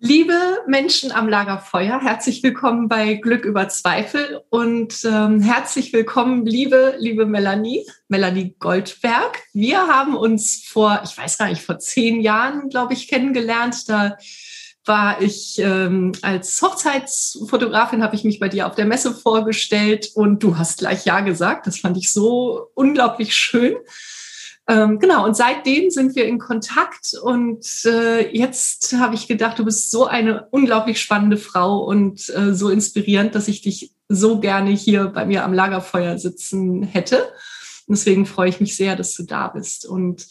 Liebe Menschen am Lagerfeuer, herzlich willkommen bei Glück über Zweifel und ähm, herzlich willkommen, liebe, liebe Melanie, Melanie Goldberg. Wir haben uns vor, ich weiß gar nicht, vor zehn Jahren, glaube ich, kennengelernt. Da war ich ähm, als Hochzeitsfotografin, habe ich mich bei dir auf der Messe vorgestellt und du hast gleich Ja gesagt. Das fand ich so unglaublich schön. Ähm, genau, und seitdem sind wir in Kontakt und äh, jetzt habe ich gedacht, du bist so eine unglaublich spannende Frau und äh, so inspirierend, dass ich dich so gerne hier bei mir am Lagerfeuer sitzen hätte. Und deswegen freue ich mich sehr, dass du da bist. Und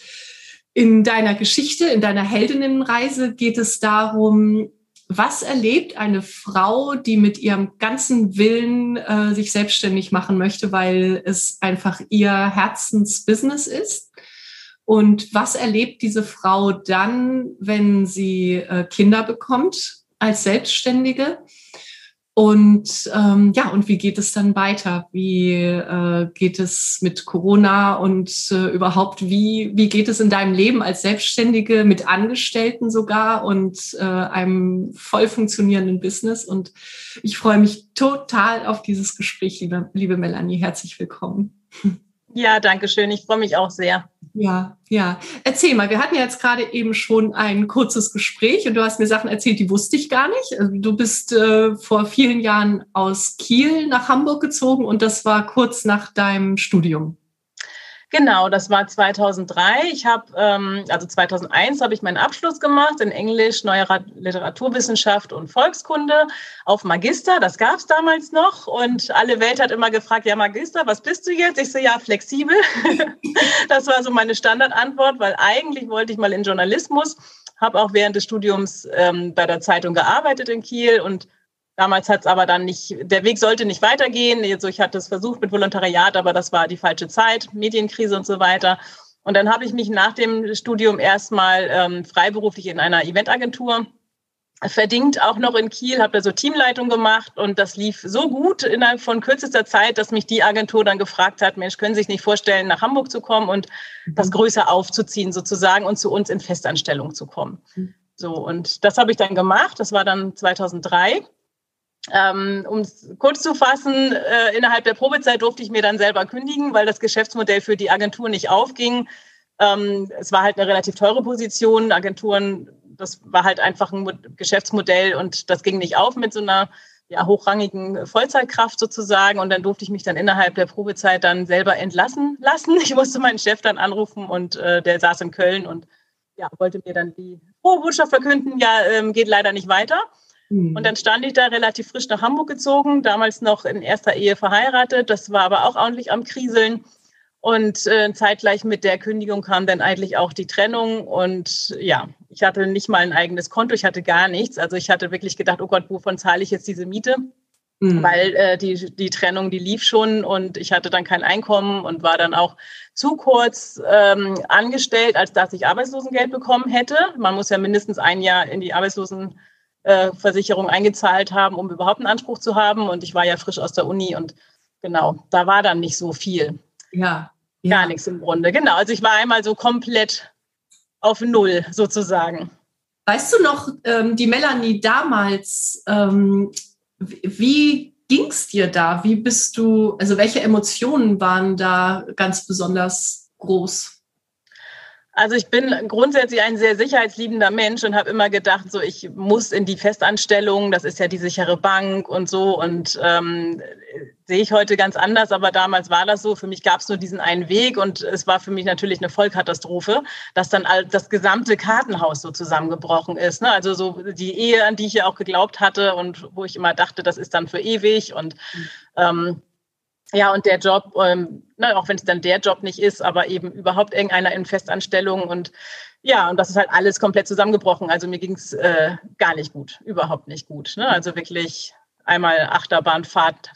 in deiner Geschichte, in deiner Heldinnenreise geht es darum, was erlebt eine Frau, die mit ihrem ganzen Willen äh, sich selbstständig machen möchte, weil es einfach ihr Herzensbusiness ist? Und was erlebt diese Frau dann, wenn sie äh, Kinder bekommt als Selbstständige? Und ähm, ja, und wie geht es dann weiter? Wie äh, geht es mit Corona und äh, überhaupt, wie, wie geht es in deinem Leben als Selbstständige mit Angestellten sogar und äh, einem voll funktionierenden Business? Und ich freue mich total auf dieses Gespräch, liebe, liebe Melanie. Herzlich willkommen. Ja, danke schön. Ich freue mich auch sehr. Ja, ja. Erzähl mal, wir hatten ja jetzt gerade eben schon ein kurzes Gespräch und du hast mir Sachen erzählt, die wusste ich gar nicht. Also du bist äh, vor vielen Jahren aus Kiel nach Hamburg gezogen und das war kurz nach deinem Studium. Genau, das war 2003. Ich habe, ähm, also 2001 habe ich meinen Abschluss gemacht in Englisch, Neuere Literaturwissenschaft und Volkskunde auf Magister. Das gab es damals noch und alle Welt hat immer gefragt, ja Magister, was bist du jetzt? Ich so, ja, flexibel. das war so meine Standardantwort, weil eigentlich wollte ich mal in Journalismus, habe auch während des Studiums ähm, bei der Zeitung gearbeitet in Kiel und Damals hat es aber dann nicht, der Weg sollte nicht weitergehen. Also ich hatte es versucht mit Volontariat, aber das war die falsche Zeit, Medienkrise und so weiter. Und dann habe ich mich nach dem Studium erstmal ähm, freiberuflich in einer Eventagentur verdient, auch noch in Kiel, habe da so Teamleitung gemacht und das lief so gut innerhalb von kürzester Zeit, dass mich die Agentur dann gefragt hat, Mensch, können Sie sich nicht vorstellen, nach Hamburg zu kommen und das größer aufzuziehen sozusagen und zu uns in Festanstellung zu kommen. Mhm. So, und das habe ich dann gemacht. Das war dann 2003. Ähm, um es kurz zu fassen, äh, innerhalb der Probezeit durfte ich mir dann selber kündigen, weil das Geschäftsmodell für die Agentur nicht aufging. Ähm, es war halt eine relativ teure Position. Agenturen, das war halt einfach ein Geschäftsmodell und das ging nicht auf mit so einer ja, hochrangigen Vollzeitkraft sozusagen. Und dann durfte ich mich dann innerhalb der Probezeit dann selber entlassen lassen. Ich musste meinen Chef dann anrufen und äh, der saß in Köln und ja, wollte mir dann die frohe Botschaft verkünden, ja, ähm, geht leider nicht weiter. Mhm. Und dann stand ich da relativ frisch nach Hamburg gezogen, damals noch in erster Ehe verheiratet. Das war aber auch ordentlich am Kriseln. Und äh, zeitgleich mit der Kündigung kam dann eigentlich auch die Trennung. Und ja, ich hatte nicht mal ein eigenes Konto, ich hatte gar nichts. Also ich hatte wirklich gedacht, oh Gott, wovon zahle ich jetzt diese Miete? Mhm. Weil äh, die, die Trennung, die lief schon und ich hatte dann kein Einkommen und war dann auch zu kurz ähm, angestellt, als dass ich Arbeitslosengeld bekommen hätte. Man muss ja mindestens ein Jahr in die Arbeitslosenversicherung eingezahlt haben, um überhaupt einen Anspruch zu haben. Und ich war ja frisch aus der Uni und genau, da war dann nicht so viel. Ja. ja. Gar nichts im Grunde. Genau. Also ich war einmal so komplett auf Null sozusagen. Weißt du noch, ähm, die Melanie damals, ähm, wie ging es dir da? Wie bist du, also welche Emotionen waren da ganz besonders groß? Also ich bin grundsätzlich ein sehr sicherheitsliebender Mensch und habe immer gedacht, so ich muss in die Festanstellung, das ist ja die sichere Bank und so und ähm, sehe ich heute ganz anders, aber damals war das so. Für mich gab es nur diesen einen Weg und es war für mich natürlich eine Vollkatastrophe, dass dann das gesamte Kartenhaus so zusammengebrochen ist. Ne? Also so die Ehe, an die ich ja auch geglaubt hatte und wo ich immer dachte, das ist dann für ewig und ähm, ja, und der Job, ähm, na, auch wenn es dann der Job nicht ist, aber eben überhaupt irgendeiner in Festanstellung und ja, und das ist halt alles komplett zusammengebrochen. Also mir ging es äh, gar nicht gut, überhaupt nicht gut. Ne? Also wirklich einmal Achterbahnfahrt,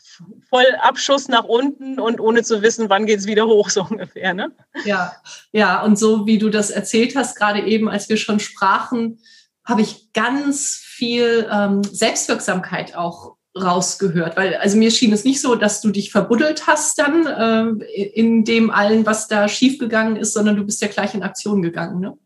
voll Abschuss nach unten und ohne zu wissen, wann geht es wieder hoch, so ungefähr. Ne? Ja, ja, und so wie du das erzählt hast, gerade eben, als wir schon sprachen, habe ich ganz viel ähm, Selbstwirksamkeit auch rausgehört? Weil, also mir schien es nicht so, dass du dich verbuddelt hast dann äh, in dem allen, was da schiefgegangen ist, sondern du bist ja gleich in Aktion gegangen, ne?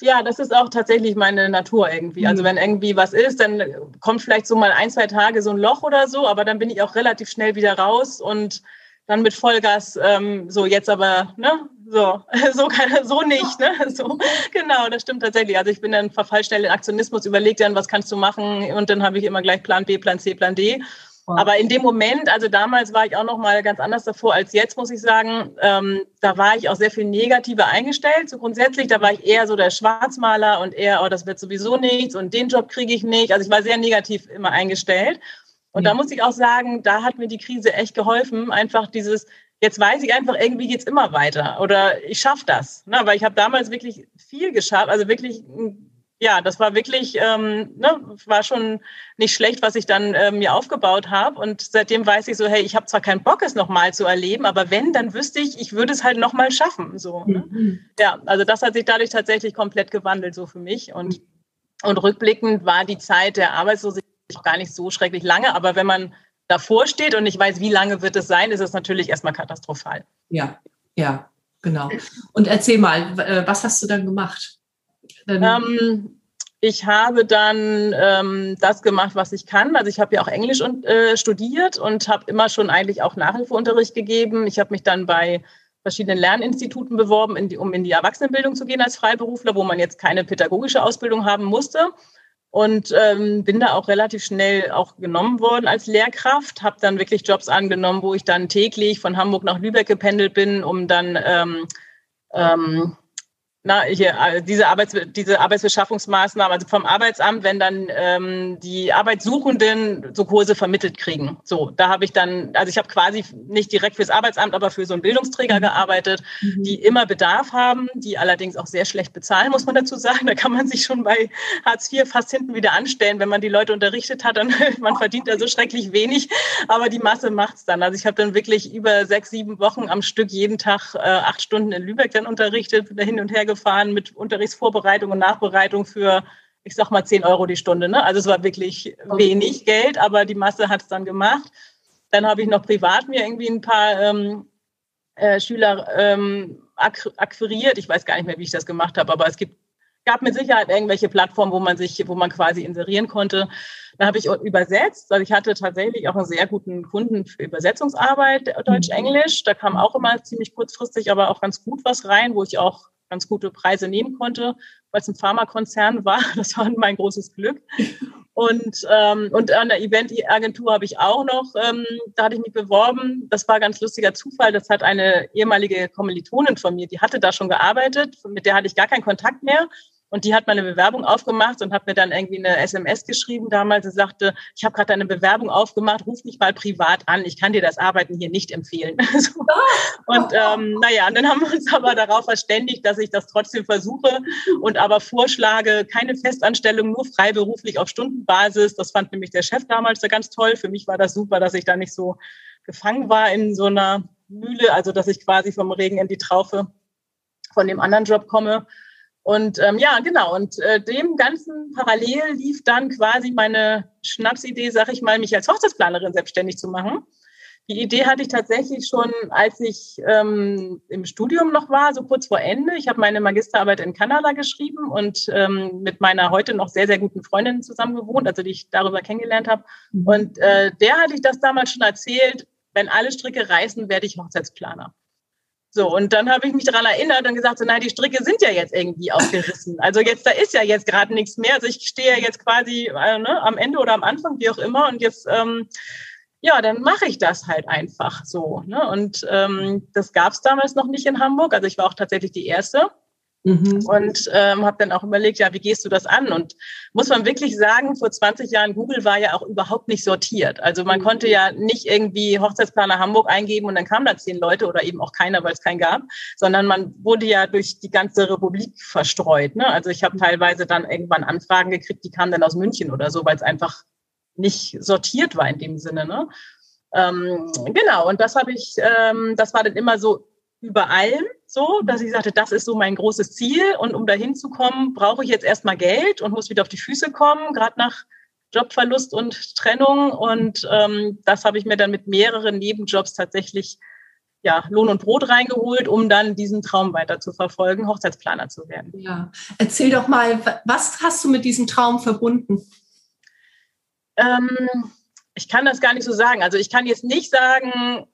Ja, das ist auch tatsächlich meine Natur irgendwie. Also mhm. wenn irgendwie was ist, dann kommt vielleicht so mal ein, zwei Tage so ein Loch oder so, aber dann bin ich auch relativ schnell wieder raus und dann mit Vollgas, ähm, so jetzt aber, ne, so, so, kann, so nicht, ne, so, genau, das stimmt tatsächlich. Also ich bin dann verfall schnell in Aktionismus, überlegt dann, was kannst du machen und dann habe ich immer gleich Plan B, Plan C, Plan D. Aber in dem Moment, also damals war ich auch noch mal ganz anders davor als jetzt, muss ich sagen. Ähm, da war ich auch sehr viel negativer eingestellt. So grundsätzlich, da war ich eher so der Schwarzmaler und eher, oh, das wird sowieso nichts und den Job kriege ich nicht. Also ich war sehr negativ immer eingestellt. Und ja. da muss ich auch sagen, da hat mir die Krise echt geholfen. Einfach dieses, jetzt weiß ich einfach, irgendwie geht's immer weiter oder ich schaffe das. Ne? Weil ich habe damals wirklich viel geschafft, also wirklich, ja, das war wirklich, ähm, ne, war schon nicht schlecht, was ich dann ähm, mir aufgebaut habe. Und seitdem weiß ich so, hey, ich habe zwar keinen Bock, es nochmal zu erleben, aber wenn, dann wüsste ich, ich würde es halt nochmal schaffen. So, ne? mhm. Ja, also das hat sich dadurch tatsächlich komplett gewandelt, so für mich. Und, und rückblickend war die Zeit der Arbeitslosigkeit auch gar nicht so schrecklich lange, aber wenn man davor steht und nicht weiß, wie lange wird es sein, ist es natürlich erstmal katastrophal. Ja, ja, genau. Und erzähl mal, äh, was hast du dann gemacht? Ähm, ich habe dann ähm, das gemacht, was ich kann. Also ich habe ja auch Englisch und, äh, studiert und habe immer schon eigentlich auch Nachhilfeunterricht gegeben. Ich habe mich dann bei verschiedenen Lerninstituten beworben, in die, um in die Erwachsenenbildung zu gehen als Freiberufler, wo man jetzt keine pädagogische Ausbildung haben musste und ähm, bin da auch relativ schnell auch genommen worden als Lehrkraft, habe dann wirklich Jobs angenommen, wo ich dann täglich von Hamburg nach Lübeck gependelt bin, um dann ähm, ähm, na, hier, äh, diese, Arbeits, diese Arbeitsbeschaffungsmaßnahmen, also vom Arbeitsamt, wenn dann ähm, die Arbeitssuchenden so Kurse vermittelt kriegen. So, da habe ich dann, also ich habe quasi nicht direkt fürs Arbeitsamt, aber für so einen Bildungsträger mhm. gearbeitet, mhm. die immer Bedarf haben, die allerdings auch sehr schlecht bezahlen, muss man dazu sagen. Da kann man sich schon bei Hartz IV fast hinten wieder anstellen, wenn man die Leute unterrichtet hat, dann man verdient da so schrecklich wenig, aber die Masse macht's dann. Also ich habe dann wirklich über sechs, sieben Wochen am Stück jeden Tag äh, acht Stunden in Lübeck dann unterrichtet, wieder hin und her gefahren mit Unterrichtsvorbereitung und Nachbereitung für, ich sag mal, 10 Euro die Stunde. Ne? Also es war wirklich wenig Geld, aber die Masse hat es dann gemacht. Dann habe ich noch privat mir irgendwie ein paar ähm, äh, Schüler ähm, akquiriert. Ich weiß gar nicht mehr, wie ich das gemacht habe, aber es gibt, gab mit Sicherheit irgendwelche Plattformen, wo man sich, wo man quasi inserieren konnte. Da habe ich übersetzt. Also ich hatte tatsächlich auch einen sehr guten Kunden für Übersetzungsarbeit, Deutsch-Englisch. Da kam auch immer ziemlich kurzfristig, aber auch ganz gut was rein, wo ich auch ganz gute Preise nehmen konnte, weil es ein Pharmakonzern war. Das war mein großes Glück. Und, ähm, und an der Eventagentur habe ich auch noch, ähm, da hatte ich mich beworben. Das war ganz lustiger Zufall. Das hat eine ehemalige Kommilitonin von mir, die hatte da schon gearbeitet. Mit der hatte ich gar keinen Kontakt mehr. Und die hat meine Bewerbung aufgemacht und hat mir dann irgendwie eine SMS geschrieben damals. Sie sagte, ich habe gerade eine Bewerbung aufgemacht, ruf mich mal privat an. Ich kann dir das Arbeiten hier nicht empfehlen. so. Und ähm, naja, und dann haben wir uns aber darauf verständigt, dass ich das trotzdem versuche und aber vorschlage, keine Festanstellung, nur freiberuflich auf Stundenbasis. Das fand nämlich der Chef damals so ganz toll. Für mich war das super, dass ich da nicht so gefangen war in so einer Mühle, also dass ich quasi vom Regen in die Traufe von dem anderen Job komme. Und ähm, ja, genau. Und äh, dem Ganzen parallel lief dann quasi meine Schnapsidee, sag ich mal, mich als Hochzeitsplanerin selbstständig zu machen. Die Idee hatte ich tatsächlich schon, als ich ähm, im Studium noch war, so kurz vor Ende. Ich habe meine Magisterarbeit in Kanada geschrieben und ähm, mit meiner heute noch sehr, sehr guten Freundin zusammen gewohnt, also die ich darüber kennengelernt habe. Mhm. Und äh, der hatte ich das damals schon erzählt, wenn alle Stricke reißen, werde ich Hochzeitsplaner. So, und dann habe ich mich daran erinnert und gesagt, so, nein, die Stricke sind ja jetzt irgendwie aufgerissen. Also jetzt, da ist ja jetzt gerade nichts mehr. Also ich stehe ja jetzt quasi äh, ne, am Ende oder am Anfang, wie auch immer. Und jetzt, ähm, ja, dann mache ich das halt einfach so. Ne? Und ähm, das gab es damals noch nicht in Hamburg. Also ich war auch tatsächlich die Erste. Mhm. Und ähm, habe dann auch überlegt, ja, wie gehst du das an? Und muss man wirklich sagen, vor 20 Jahren, Google war ja auch überhaupt nicht sortiert. Also man konnte ja nicht irgendwie Hochzeitsplaner Hamburg eingeben und dann kamen da zehn Leute oder eben auch keiner, weil es keinen gab, sondern man wurde ja durch die ganze Republik verstreut. Ne? Also ich habe mhm. teilweise dann irgendwann Anfragen gekriegt, die kamen dann aus München oder so, weil es einfach nicht sortiert war in dem Sinne. Ne? Ähm, genau, und das habe ich, ähm, das war dann immer so über allem so, dass ich sagte, das ist so mein großes Ziel und um dahin zu kommen, brauche ich jetzt erstmal Geld und muss wieder auf die Füße kommen, gerade nach Jobverlust und Trennung und ähm, das habe ich mir dann mit mehreren Nebenjobs tatsächlich ja, Lohn und Brot reingeholt, um dann diesen Traum weiter zu verfolgen, Hochzeitsplaner zu werden. Ja, erzähl doch mal, was hast du mit diesem Traum verbunden? Ähm, ich kann das gar nicht so sagen. Also ich kann jetzt nicht sagen,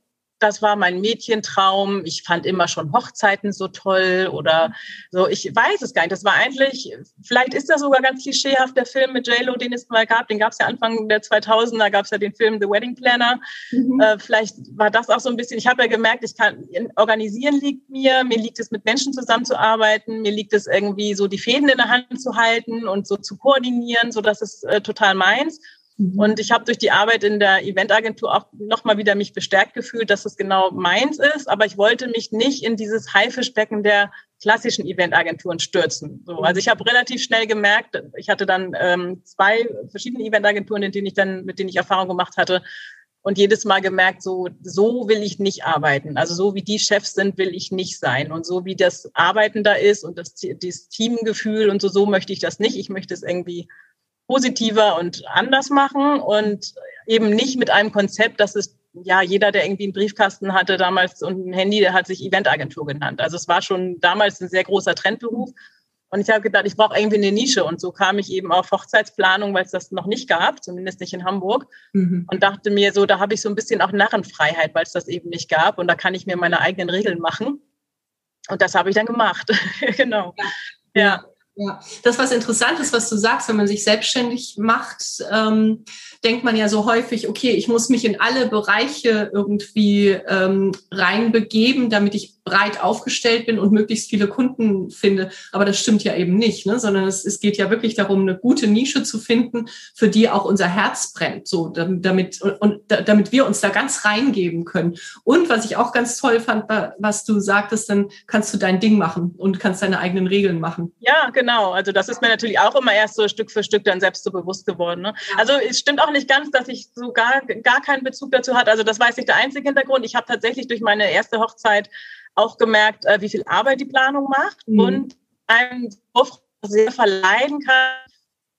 das war mein Mädchentraum. Ich fand immer schon Hochzeiten so toll oder so. Ich weiß es gar nicht. Das war eigentlich, vielleicht ist das sogar ganz klischeehaft, der Film mit JLo, den es mal gab. Den gab es ja Anfang der 2000er, gab es ja den Film The Wedding Planner. Mhm. Äh, vielleicht war das auch so ein bisschen, ich habe ja gemerkt, ich kann, organisieren liegt mir, mir liegt es mit Menschen zusammenzuarbeiten, mir liegt es irgendwie so die Fäden in der Hand zu halten und so zu koordinieren, so dass es äh, total meins. Mhm. Und ich habe durch die Arbeit in der Eventagentur auch nochmal wieder mich bestärkt gefühlt, dass es genau meins ist. Aber ich wollte mich nicht in dieses Haifischbecken der klassischen Eventagenturen stürzen. So, also ich habe relativ schnell gemerkt, ich hatte dann ähm, zwei verschiedene Eventagenturen, in denen ich dann, mit denen ich Erfahrung gemacht hatte. Und jedes Mal gemerkt, so, so will ich nicht arbeiten. Also so wie die Chefs sind, will ich nicht sein. Und so wie das Arbeiten da ist und das, das Teamgefühl und so, so möchte ich das nicht. Ich möchte es irgendwie positiver und anders machen und eben nicht mit einem Konzept, das ist ja jeder, der irgendwie einen Briefkasten hatte damals und ein Handy, der hat sich Eventagentur genannt. Also es war schon damals ein sehr großer Trendberuf. Und ich habe gedacht, ich brauche irgendwie eine Nische. Und so kam ich eben auf Hochzeitsplanung, weil es das noch nicht gab, zumindest nicht in Hamburg. Mhm. Und dachte mir so, da habe ich so ein bisschen auch Narrenfreiheit, weil es das eben nicht gab. Und da kann ich mir meine eigenen Regeln machen. Und das habe ich dann gemacht. genau. Ja. ja. Ja, das was interessant ist, was du sagst, wenn man sich selbstständig macht, ähm, denkt man ja so häufig, okay, ich muss mich in alle Bereiche irgendwie ähm, reinbegeben, damit ich breit aufgestellt bin und möglichst viele Kunden finde. Aber das stimmt ja eben nicht, ne? sondern es, es geht ja wirklich darum, eine gute Nische zu finden, für die auch unser Herz brennt, so damit und, und damit wir uns da ganz reingeben können. Und was ich auch ganz toll fand, was du sagtest, dann kannst du dein Ding machen und kannst deine eigenen Regeln machen. Ja, genau. Also das ist mir natürlich auch immer erst so Stück für Stück dann selbst so bewusst geworden. Ne? Also es stimmt auch nicht ganz, dass ich so gar, gar keinen Bezug dazu hatte. Also das weiß ich der einzige Hintergrund. Ich habe tatsächlich durch meine erste Hochzeit auch gemerkt, äh, wie viel Arbeit die Planung macht mhm. und einem sehr verleiden kann,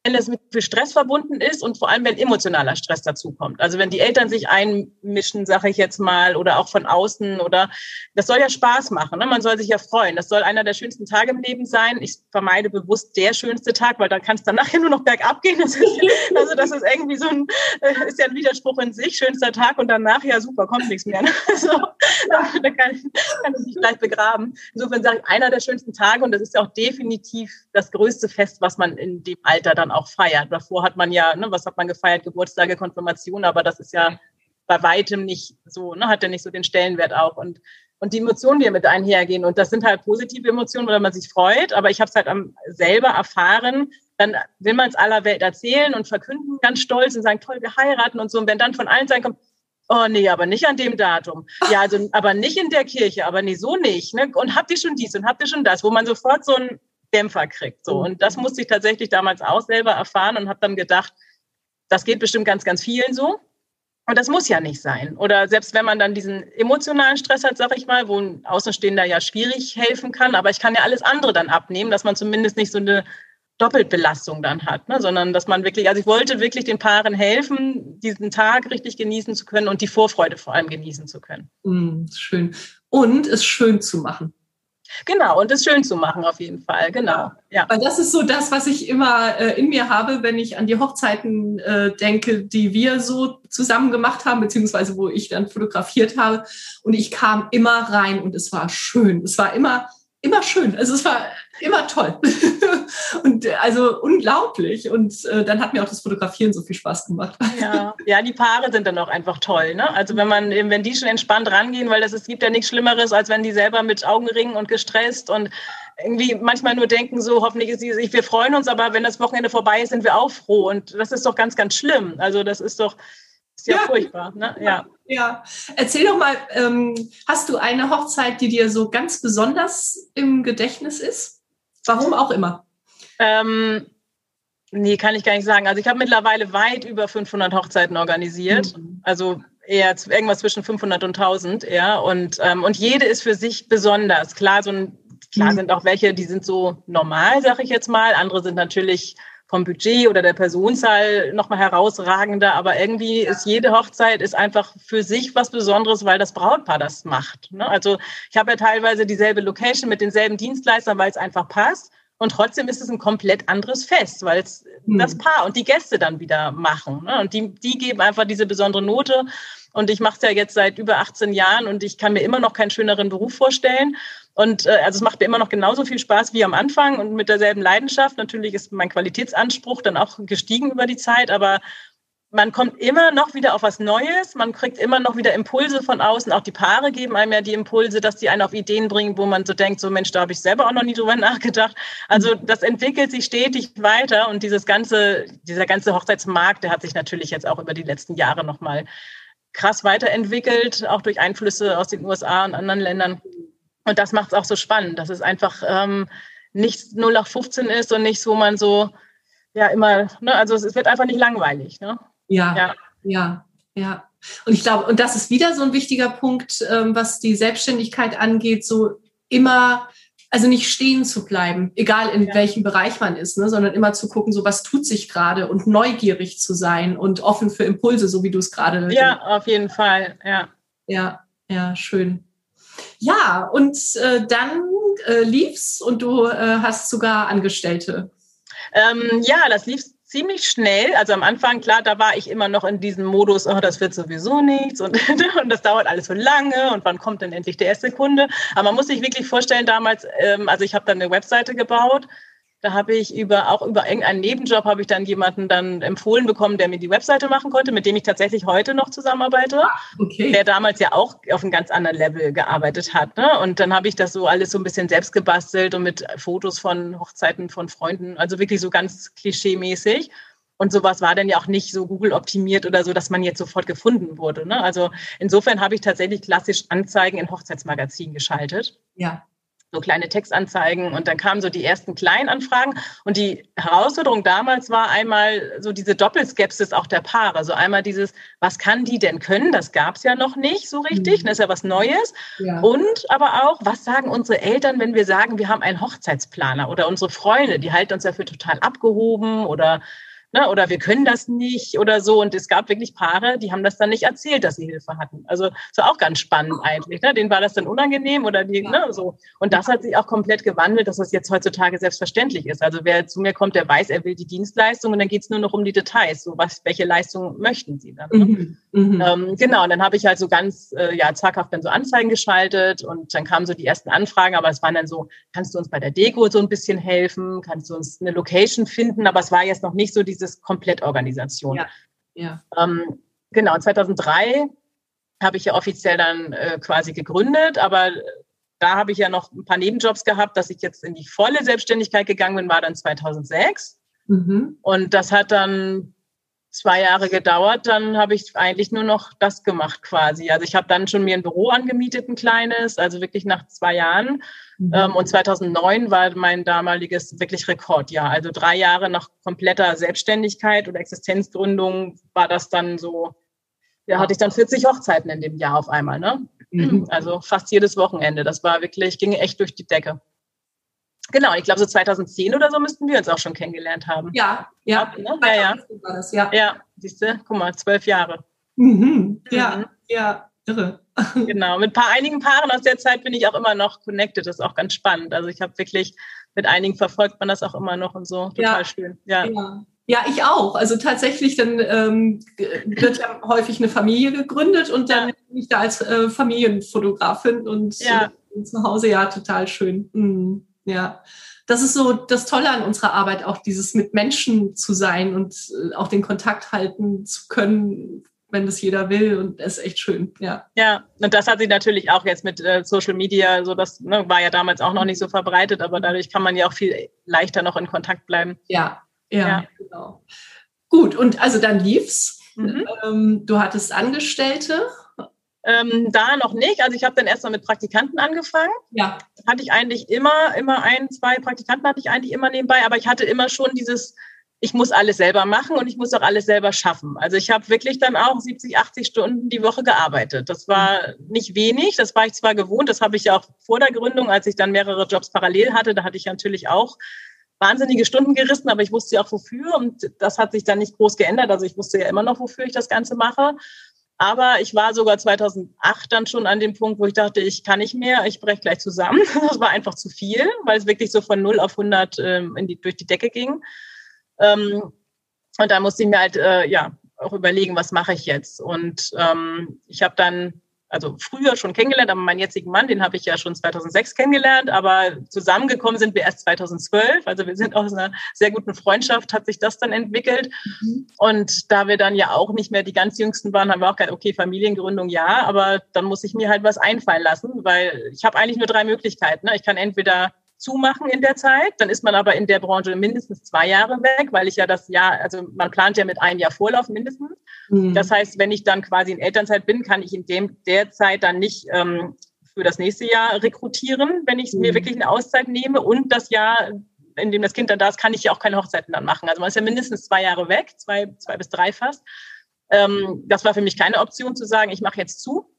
wenn es mit viel Stress verbunden ist und vor allem, wenn emotionaler Stress dazukommt. Also wenn die Eltern sich einmischen, sage ich jetzt mal, oder auch von außen oder das soll ja Spaß machen. Ne? Man soll sich ja freuen. Das soll einer der schönsten Tage im Leben sein. Ich vermeide bewusst der schönste Tag, weil dann kann es dann nachher nur noch bergab gehen. Das ist, also das ist irgendwie so ein, äh, ist ja ein Widerspruch in sich, schönster Tag und danach, ja super, kommt nichts mehr. Ne? Also, da kann, kann ich mich gleich begraben. Insofern sage ich, einer der schönsten Tage und das ist ja auch definitiv das größte Fest, was man in dem Alter dann auch feiert. Davor hat man ja, ne, was hat man gefeiert? Geburtstage, Konfirmation, aber das ist ja bei weitem nicht so, ne, hat ja nicht so den Stellenwert auch. Und und die Emotionen, die mit einhergehen. Und das sind halt positive Emotionen, weil man sich freut. Aber ich habe es halt am, selber erfahren. Dann will man es aller Welt erzählen und verkünden ganz stolz und sagen, toll, wir heiraten und so. Und wenn dann von allen Seiten kommt, oh nee, aber nicht an dem Datum. Ja, also aber nicht in der Kirche, aber nee, so nicht. Ne? Und habt ihr schon dies und habt ihr schon das, wo man sofort so einen Dämpfer kriegt. So. Und das musste ich tatsächlich damals auch selber erfahren und habe dann gedacht, das geht bestimmt ganz, ganz vielen so. Und das muss ja nicht sein. Oder selbst wenn man dann diesen emotionalen Stress hat, sag ich mal, wo ein Außenstehender ja schwierig helfen kann, aber ich kann ja alles andere dann abnehmen, dass man zumindest nicht so eine Doppelbelastung dann hat, ne? sondern dass man wirklich, also ich wollte wirklich den Paaren helfen, diesen Tag richtig genießen zu können und die Vorfreude vor allem genießen zu können. Mm, schön. Und es schön zu machen. Genau, und es schön zu machen auf jeden Fall, genau. Ja. Weil das ist so das, was ich immer äh, in mir habe, wenn ich an die Hochzeiten äh, denke, die wir so zusammen gemacht haben, beziehungsweise wo ich dann fotografiert habe. Und ich kam immer rein und es war schön. Es war immer immer schön. Also es war immer toll. und also unglaublich. Und äh, dann hat mir auch das Fotografieren so viel Spaß gemacht. ja, ja, die Paare sind dann auch einfach toll. Ne? Also wenn man, wenn die schon entspannt rangehen, weil das es gibt ja nichts Schlimmeres, als wenn die selber mit Augenringen und gestresst und irgendwie manchmal nur denken, so hoffentlich ist sie, wir freuen uns, aber wenn das Wochenende vorbei ist, sind wir auch froh. Und das ist doch ganz, ganz schlimm. Also das ist doch, ist ja, ja, furchtbar. Ne? Ja. ja. Erzähl doch mal, ähm, hast du eine Hochzeit, die dir so ganz besonders im Gedächtnis ist? Warum auch immer? Ähm, nee, kann ich gar nicht sagen. Also ich habe mittlerweile weit über 500 Hochzeiten organisiert. Mhm. Also eher irgendwas zwischen 500 und 1000, ja. Und, ähm, und jede ist für sich besonders. Klar, so ein, klar mhm. sind auch welche, die sind so normal, sag ich jetzt mal. Andere sind natürlich vom Budget oder der Personenzahl nochmal herausragender, aber irgendwie ist jede Hochzeit ist einfach für sich was Besonderes, weil das Brautpaar das macht. Ne? Also ich habe ja teilweise dieselbe Location mit denselben Dienstleistern, weil es einfach passt. Und trotzdem ist es ein komplett anderes Fest, weil es hm. das Paar und die Gäste dann wieder machen. Ne? Und die, die geben einfach diese besondere Note. Und ich mache es ja jetzt seit über 18 Jahren und ich kann mir immer noch keinen schöneren Beruf vorstellen. Und äh, also es macht mir immer noch genauso viel Spaß wie am Anfang und mit derselben Leidenschaft. Natürlich ist mein Qualitätsanspruch dann auch gestiegen über die Zeit, aber man kommt immer noch wieder auf was Neues, man kriegt immer noch wieder Impulse von außen. Auch die Paare geben einem ja die Impulse, dass die einen auf Ideen bringen, wo man so denkt, so Mensch, da habe ich selber auch noch nie drüber nachgedacht. Also das entwickelt sich stetig weiter und dieses ganze, dieser ganze Hochzeitsmarkt, der hat sich natürlich jetzt auch über die letzten Jahre nochmal krass weiterentwickelt, auch durch Einflüsse aus den USA und anderen Ländern. Und das macht es auch so spannend, dass es einfach ähm, nicht 0 nach 15 ist und nicht so man so, ja, immer, ne, also es wird einfach nicht langweilig. Ne? Ja, ja, ja, ja. Und ich glaube, und das ist wieder so ein wichtiger Punkt, ähm, was die Selbstständigkeit angeht, so immer, also nicht stehen zu bleiben, egal in ja. welchem Bereich man ist, ne, sondern immer zu gucken, so was tut sich gerade und neugierig zu sein und offen für Impulse, so wie du es gerade. Ja, auf jeden Fall, ja. Ja, ja, schön. Ja, und äh, dann äh, lief's und du äh, hast sogar Angestellte. Ähm, ja, das lief ziemlich schnell. Also am Anfang, klar, da war ich immer noch in diesem Modus, oh, das wird sowieso nichts und, und das dauert alles so lange und wann kommt denn endlich der erste Kunde? Aber man muss sich wirklich vorstellen, damals, ähm, also ich habe dann eine Webseite gebaut da habe ich über, auch über irgendeinen Nebenjob habe ich dann jemanden dann empfohlen bekommen, der mir die Webseite machen konnte, mit dem ich tatsächlich heute noch zusammenarbeite. Ah, okay. Der damals ja auch auf einem ganz anderen Level gearbeitet hat. Ne? Und dann habe ich das so alles so ein bisschen selbst gebastelt und mit Fotos von Hochzeiten von Freunden, also wirklich so ganz klischee-mäßig. Und sowas war dann ja auch nicht so Google optimiert oder so, dass man jetzt sofort gefunden wurde. Ne? Also insofern habe ich tatsächlich klassisch Anzeigen in Hochzeitsmagazinen geschaltet. Ja so kleine Textanzeigen und dann kamen so die ersten Kleinanfragen. Und die Herausforderung damals war einmal so diese Doppelskepsis auch der Paare, also einmal dieses, was kann die denn können, das gab es ja noch nicht so richtig, mhm. das ist ja was Neues. Ja. und aber auch, was sagen unsere Eltern, wenn wir sagen, wir haben einen Hochzeitsplaner oder unsere Freunde, die halten uns ja für total abgehoben oder ne, oder wir können das nicht oder so. Und es gab wirklich Paare, die haben das dann nicht erzählt, dass sie Hilfe hatten. Also das war auch ganz spannend eigentlich. Ne? Denen war das dann unangenehm oder die, ne, so. Und das hat sich auch komplett gewandelt, dass das jetzt heutzutage selbstverständlich ist. Also wer zu mir kommt, der weiß, er will die Dienstleistung und dann geht es nur noch um die Details. So was, welche Leistung möchten sie dann? Ne? Mhm. Mhm. Ähm, genau, und dann habe ich halt so ganz äh, ja, zaghaft dann so Anzeigen geschaltet und dann kamen so die ersten Anfragen, aber es waren dann so, kannst du uns bei der Deko so ein bisschen helfen? Kannst du uns eine Location finden? Aber es war jetzt noch nicht so diese dieses Komplettorganisation. Ja. ja. Ähm, genau, 2003 habe ich ja offiziell dann äh, quasi gegründet, aber da habe ich ja noch ein paar Nebenjobs gehabt, dass ich jetzt in die volle Selbstständigkeit gegangen bin, war dann 2006. Mhm. Und das hat dann zwei Jahre gedauert, dann habe ich eigentlich nur noch das gemacht quasi. Also ich habe dann schon mir ein Büro angemietet, ein kleines, also wirklich nach zwei Jahren. Mhm. Ähm, und 2009 war mein damaliges wirklich Rekordjahr. Also drei Jahre nach kompletter Selbstständigkeit oder Existenzgründung war das dann so, ja, hatte ich dann 40 Hochzeiten in dem Jahr auf einmal, ne? Mhm. Also fast jedes Wochenende. Das war wirklich, ging echt durch die Decke. Genau, ich glaube, so 2010 oder so müssten wir uns auch schon kennengelernt haben. Ja, ja. Ne? Ja, ja. Das, ja. ja, siehst du, guck mal, zwölf Jahre. Mhm. Ja, mhm. ja, irre. Genau, mit paar, einigen Paaren aus der Zeit bin ich auch immer noch connected. Das ist auch ganz spannend. Also ich habe wirklich, mit einigen verfolgt man das auch immer noch und so. Total ja. schön. Ja. ja. Ja, ich auch. Also tatsächlich, dann ähm, wird ja häufig eine Familie gegründet und dann ja. bin ich da als äh, Familienfotografin und ja. äh, zu Hause ja total schön. Mhm. Ja, das ist so das Tolle an unserer Arbeit, auch dieses mit Menschen zu sein und äh, auch den Kontakt halten zu können, wenn das jeder will und das ist echt schön, ja. Ja, und das hat sich natürlich auch jetzt mit äh, Social Media, so das ne, war ja damals auch noch nicht so verbreitet, aber dadurch kann man ja auch viel leichter noch in Kontakt bleiben. Ja, ja, ja. genau. Gut, und also dann lief's. Mhm. Ähm, du hattest Angestellte ähm, da noch nicht. Also ich habe dann erstmal mit Praktikanten angefangen. Ja. Hatte ich eigentlich immer, immer ein, zwei Praktikanten hatte ich eigentlich immer nebenbei, aber ich hatte immer schon dieses, ich muss alles selber machen und ich muss auch alles selber schaffen. Also ich habe wirklich dann auch 70, 80 Stunden die Woche gearbeitet. Das war nicht wenig, das war ich zwar gewohnt, das habe ich ja auch vor der Gründung, als ich dann mehrere Jobs parallel hatte, da hatte ich natürlich auch wahnsinnige Stunden gerissen, aber ich wusste ja auch wofür und das hat sich dann nicht groß geändert. Also ich wusste ja immer noch, wofür ich das Ganze mache. Aber ich war sogar 2008 dann schon an dem Punkt, wo ich dachte, ich kann nicht mehr, ich breche gleich zusammen. Das war einfach zu viel, weil es wirklich so von 0 auf 100 ähm, die, durch die Decke ging. Ähm, und da musste ich mir halt äh, ja auch überlegen, was mache ich jetzt. Und ähm, ich habe dann also früher schon kennengelernt, aber meinen jetzigen Mann, den habe ich ja schon 2006 kennengelernt, aber zusammengekommen sind wir erst 2012. Also wir sind aus einer sehr guten Freundschaft, hat sich das dann entwickelt. Mhm. Und da wir dann ja auch nicht mehr die ganz Jüngsten waren, haben wir auch gesagt, okay, Familiengründung ja, aber dann muss ich mir halt was einfallen lassen, weil ich habe eigentlich nur drei Möglichkeiten. Ne? Ich kann entweder zumachen in der Zeit. Dann ist man aber in der Branche mindestens zwei Jahre weg, weil ich ja das Jahr, also man plant ja mit einem Jahr Vorlauf mindestens. Mhm. Das heißt, wenn ich dann quasi in Elternzeit bin, kann ich in dem der Zeit dann nicht ähm, für das nächste Jahr rekrutieren, wenn ich mhm. mir wirklich eine Auszeit nehme und das Jahr in dem das Kind dann da ist, kann ich ja auch keine Hochzeiten dann machen. Also man ist ja mindestens zwei Jahre weg, zwei, zwei bis drei fast. Ähm, das war für mich keine Option zu sagen, ich mache jetzt zu.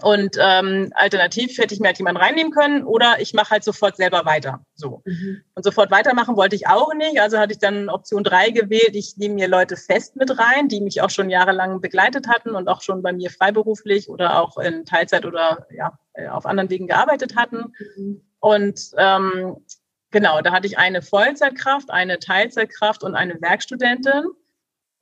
Und ähm, alternativ hätte ich mir halt jemanden reinnehmen können oder ich mache halt sofort selber weiter. So. Mhm. Und sofort weitermachen wollte ich auch nicht. Also hatte ich dann Option drei gewählt. Ich nehme mir Leute fest mit rein, die mich auch schon jahrelang begleitet hatten und auch schon bei mir freiberuflich oder auch in Teilzeit oder ja, äh, auf anderen Wegen gearbeitet hatten. Mhm. Und ähm, genau, da hatte ich eine Vollzeitkraft, eine Teilzeitkraft und eine Werkstudentin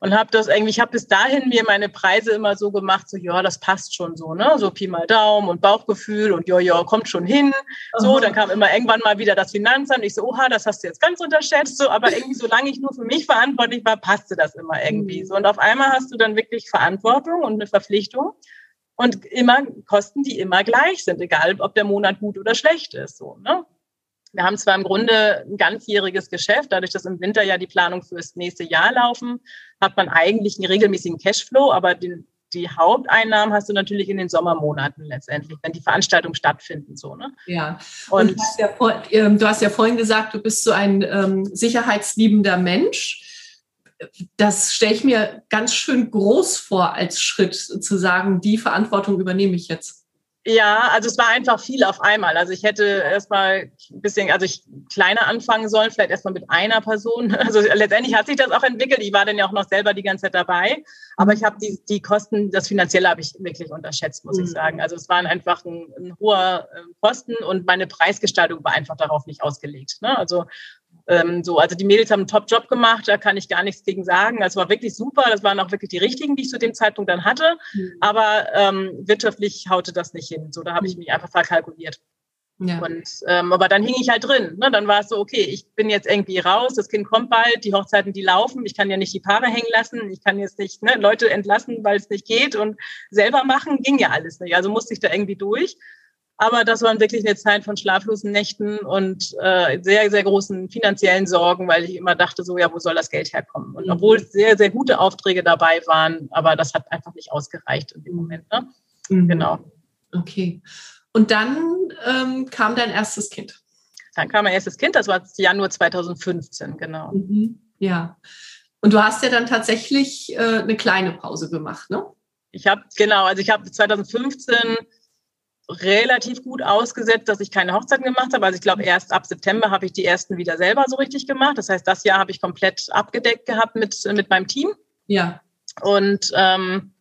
und habe das irgendwie, ich habe bis dahin mir meine Preise immer so gemacht, so ja, das passt schon so, ne, so Pi mal Daumen und Bauchgefühl und ja, ja, kommt schon hin. So, dann kam immer irgendwann mal wieder das Finanzamt. Ich so, oha, das hast du jetzt ganz unterschätzt, so, aber irgendwie, solange ich nur für mich verantwortlich war, passte das immer irgendwie. Mhm. So und auf einmal hast du dann wirklich Verantwortung und eine Verpflichtung und immer Kosten, die immer gleich sind, egal ob der Monat gut oder schlecht ist, so, ne. Wir haben zwar im Grunde ein ganzjähriges Geschäft, dadurch, dass im Winter ja die Planung fürs nächste Jahr laufen, hat man eigentlich einen regelmäßigen Cashflow, aber die, die Haupteinnahmen hast du natürlich in den Sommermonaten letztendlich, wenn die Veranstaltungen stattfinden. So, ne? Ja. Und, Und du, hast ja vor, ähm, du, hast ja vorhin gesagt, du bist so ein ähm, sicherheitsliebender Mensch. Das stelle ich mir ganz schön groß vor als Schritt, zu sagen, die Verantwortung übernehme ich jetzt. Ja, also es war einfach viel auf einmal. Also ich hätte erstmal ein bisschen, also ich kleiner anfangen sollen, vielleicht erstmal mit einer Person. Also letztendlich hat sich das auch entwickelt. Ich war dann ja auch noch selber die ganze Zeit dabei. Aber ich habe die, die Kosten, das Finanzielle habe ich wirklich unterschätzt, muss mhm. ich sagen. Also es waren einfach ein, ein hoher Kosten und meine Preisgestaltung war einfach darauf nicht ausgelegt. Ne? Also ähm, so, also die Mädels haben einen Top-Job gemacht, da kann ich gar nichts gegen sagen. Es war wirklich super, das waren auch wirklich die richtigen, die ich zu dem Zeitpunkt dann hatte. Mhm. Aber ähm, wirtschaftlich haute das nicht hin. So, da habe ich mich einfach verkalkuliert. Ja. Und, ähm, aber dann hing ich halt drin. Ne? Dann war es so, okay, ich bin jetzt irgendwie raus, das Kind kommt bald, die Hochzeiten, die laufen, ich kann ja nicht die Paare hängen lassen, ich kann jetzt nicht ne, Leute entlassen, weil es nicht geht und selber machen ging ja alles nicht. Also musste ich da irgendwie durch. Aber das waren wirklich eine Zeit von schlaflosen Nächten und äh, sehr, sehr großen finanziellen Sorgen, weil ich immer dachte, so, ja, wo soll das Geld herkommen? Und mhm. obwohl sehr, sehr gute Aufträge dabei waren, aber das hat einfach nicht ausgereicht in dem Moment. Ne? Mhm. Genau. Okay. Und dann ähm, kam dein erstes Kind. Dann kam mein erstes Kind, das war Januar 2015, genau. Mhm. Ja. Und du hast ja dann tatsächlich äh, eine kleine Pause gemacht, ne? Ich habe, genau, also ich habe 2015 relativ gut ausgesetzt, dass ich keine Hochzeiten gemacht habe. Also ich glaube, erst ab September habe ich die ersten wieder selber so richtig gemacht. Das heißt, das Jahr habe ich komplett abgedeckt gehabt mit, mit meinem Team. Ja. Und ähm,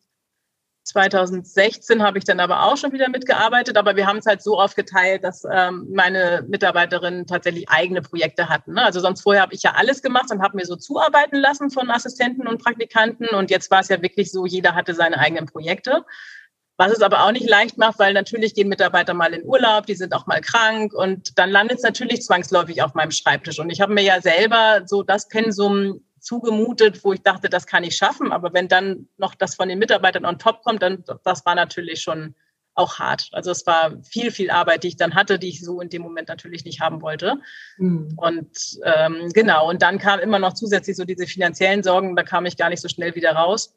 2016 habe ich dann aber auch schon wieder mitgearbeitet, aber wir haben es halt so aufgeteilt, dass ähm, meine Mitarbeiterinnen tatsächlich eigene Projekte hatten. Ne? Also sonst vorher habe ich ja alles gemacht und habe mir so zuarbeiten lassen von Assistenten und Praktikanten und jetzt war es ja wirklich so, jeder hatte seine eigenen Projekte. Was es aber auch nicht leicht macht, weil natürlich gehen Mitarbeiter mal in Urlaub, die sind auch mal krank und dann landet es natürlich zwangsläufig auf meinem Schreibtisch. Und ich habe mir ja selber so das Pensum zugemutet, wo ich dachte, das kann ich schaffen. Aber wenn dann noch das von den Mitarbeitern on top kommt, dann das war natürlich schon auch hart. Also es war viel, viel Arbeit, die ich dann hatte, die ich so in dem Moment natürlich nicht haben wollte. Mhm. Und ähm, genau, und dann kam immer noch zusätzlich so diese finanziellen Sorgen, da kam ich gar nicht so schnell wieder raus.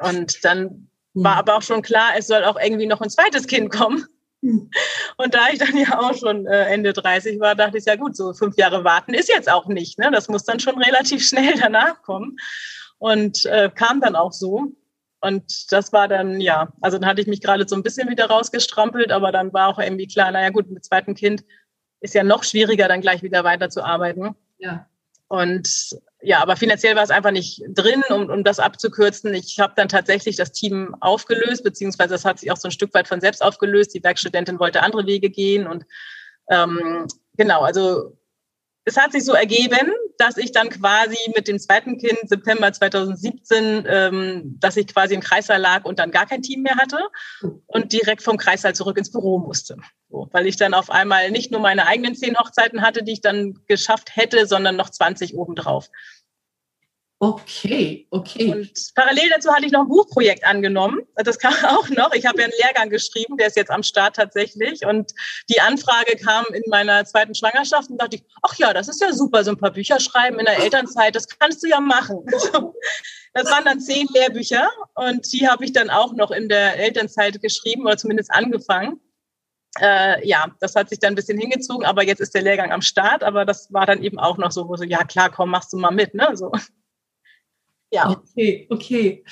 Und dann war aber auch schon klar, es soll auch irgendwie noch ein zweites Kind kommen. Hm. Und da ich dann ja auch schon äh, Ende 30 war, dachte ich, ja gut, so fünf Jahre warten ist jetzt auch nicht. Ne? Das muss dann schon relativ schnell danach kommen. Und äh, kam dann auch so. Und das war dann, ja, also dann hatte ich mich gerade so ein bisschen wieder rausgestrampelt, aber dann war auch irgendwie klar, naja gut, mit zweitem Kind ist ja noch schwieriger, dann gleich wieder weiterzuarbeiten. Ja. Und ja, aber finanziell war es einfach nicht drin, um, um das abzukürzen. Ich habe dann tatsächlich das Team aufgelöst, beziehungsweise das hat sich auch so ein Stück weit von selbst aufgelöst. Die Werkstudentin wollte andere Wege gehen und ähm, genau, also es hat sich so ergeben, dass ich dann quasi mit dem zweiten Kind September 2017, ähm, dass ich quasi im Kreissaal lag und dann gar kein Team mehr hatte und direkt vom Kreissaal zurück ins Büro musste. So, weil ich dann auf einmal nicht nur meine eigenen zehn Hochzeiten hatte, die ich dann geschafft hätte, sondern noch 20 obendrauf. Okay, okay. Und parallel dazu hatte ich noch ein Buchprojekt angenommen. Das kam auch noch. Ich habe ja einen Lehrgang geschrieben, der ist jetzt am Start tatsächlich. Und die Anfrage kam in meiner zweiten Schwangerschaft und dachte ich, ach ja, das ist ja super, so ein paar Bücher schreiben in der Elternzeit, das kannst du ja machen. Das waren dann zehn Lehrbücher und die habe ich dann auch noch in der Elternzeit geschrieben oder zumindest angefangen. Äh, ja, das hat sich dann ein bisschen hingezogen, aber jetzt ist der Lehrgang am Start. Aber das war dann eben auch noch so, wo so, ja klar, komm, machst du mal mit, ne? So. Ja. Okay, okay.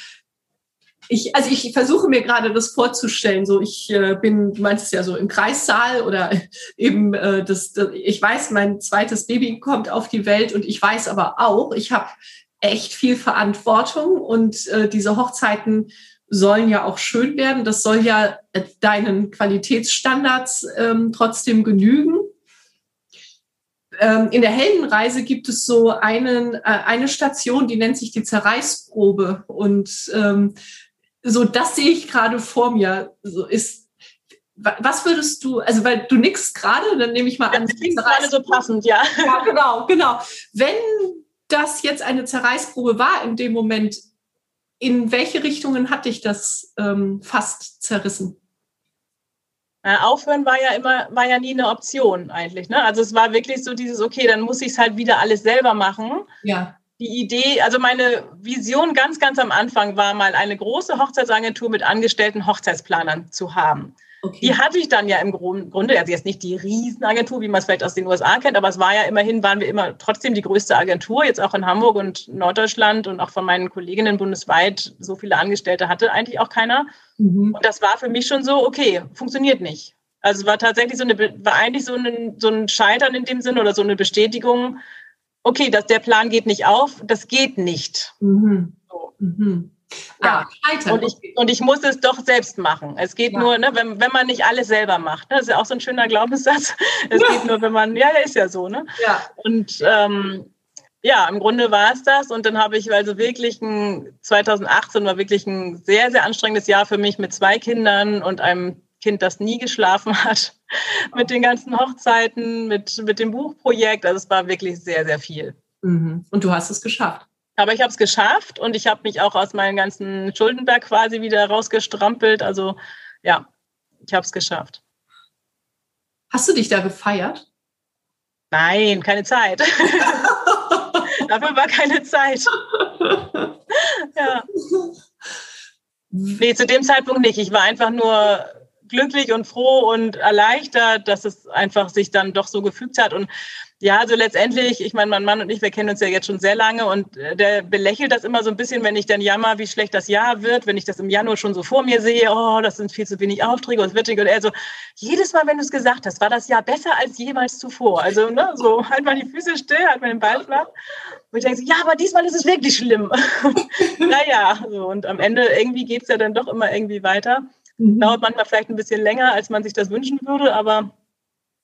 Ich, also ich versuche mir gerade das vorzustellen. So, ich äh, bin, du meinst es ja so im Kreissaal oder eben äh, das, das, ich weiß, mein zweites Baby kommt auf die Welt und ich weiß aber auch, ich habe echt viel Verantwortung und äh, diese Hochzeiten sollen ja auch schön werden. Das soll ja äh, deinen Qualitätsstandards ähm, trotzdem genügen ähm, in der Heldenreise gibt es so einen, äh, eine Station, die nennt sich die Zerreißprobe. Und ähm, so das sehe ich gerade vor mir. So ist was würdest du, also weil du nix gerade, dann nehme ich mal an. Das klingt gerade so passend, ja. Ja, genau, genau. Wenn das jetzt eine Zerreißprobe war in dem Moment, in welche Richtungen hat dich das ähm, fast zerrissen? Äh, aufhören war ja immer, war ja nie eine Option eigentlich. Ne? Also es war wirklich so dieses, okay, dann muss ich es halt wieder alles selber machen. Ja. Die Idee, also meine Vision ganz, ganz am Anfang war mal eine große Hochzeitsagentur mit angestellten Hochzeitsplanern zu haben. Okay. Die hatte ich dann ja im Grunde, also jetzt nicht die Riesenagentur, wie man es vielleicht aus den USA kennt, aber es war ja immerhin, waren wir immer trotzdem die größte Agentur, jetzt auch in Hamburg und Norddeutschland und auch von meinen Kolleginnen bundesweit so viele Angestellte hatte eigentlich auch keiner. Mhm. Und das war für mich schon so, okay, funktioniert nicht. Also war tatsächlich so eine, war eigentlich so ein, so ein Scheitern in dem Sinne oder so eine Bestätigung, okay, dass der Plan geht nicht auf, das geht nicht. Mhm. So. Mhm. Ja, ah, und ich, und ich muss es doch selbst machen. Es geht ja. nur, ne, wenn, wenn man nicht alles selber macht. Ne? Das ist ja auch so ein schöner Glaubenssatz. Es geht nur, wenn man, ja, der ist ja so. Ne? Ja. Und ähm, ja, im Grunde war es das. Und dann habe ich also wirklich ein, 2018 war wirklich ein sehr, sehr anstrengendes Jahr für mich mit zwei Kindern und einem Kind, das nie geschlafen hat, mit den ganzen Hochzeiten, mit, mit dem Buchprojekt. Also es war wirklich sehr, sehr viel. Mhm. Und du hast es geschafft. Aber ich habe es geschafft und ich habe mich auch aus meinem ganzen Schuldenberg quasi wieder rausgestrampelt. Also ja, ich habe es geschafft. Hast du dich da gefeiert? Nein, keine Zeit. Dafür war keine Zeit. ja. Nee, zu dem Zeitpunkt nicht. Ich war einfach nur glücklich und froh und erleichtert, dass es einfach sich dann doch so gefügt hat. Und ja, also letztendlich, ich meine, mein Mann und ich, wir kennen uns ja jetzt schon sehr lange und äh, der belächelt das immer so ein bisschen, wenn ich dann jammer, wie schlecht das Jahr wird, wenn ich das im Januar schon so vor mir sehe, oh, das sind viel zu wenig Aufträge und es wird und er so, jedes Mal, wenn du es gesagt hast, war das Jahr besser als jemals zuvor. Also, ne, so halt mal die Füße still, halt mal den Ball flach. Und ich denke so, ja, aber diesmal ist es wirklich schlimm. naja, so, und am Ende irgendwie geht's ja dann doch immer irgendwie weiter. Mhm. Dauert manchmal vielleicht ein bisschen länger, als man sich das wünschen würde, aber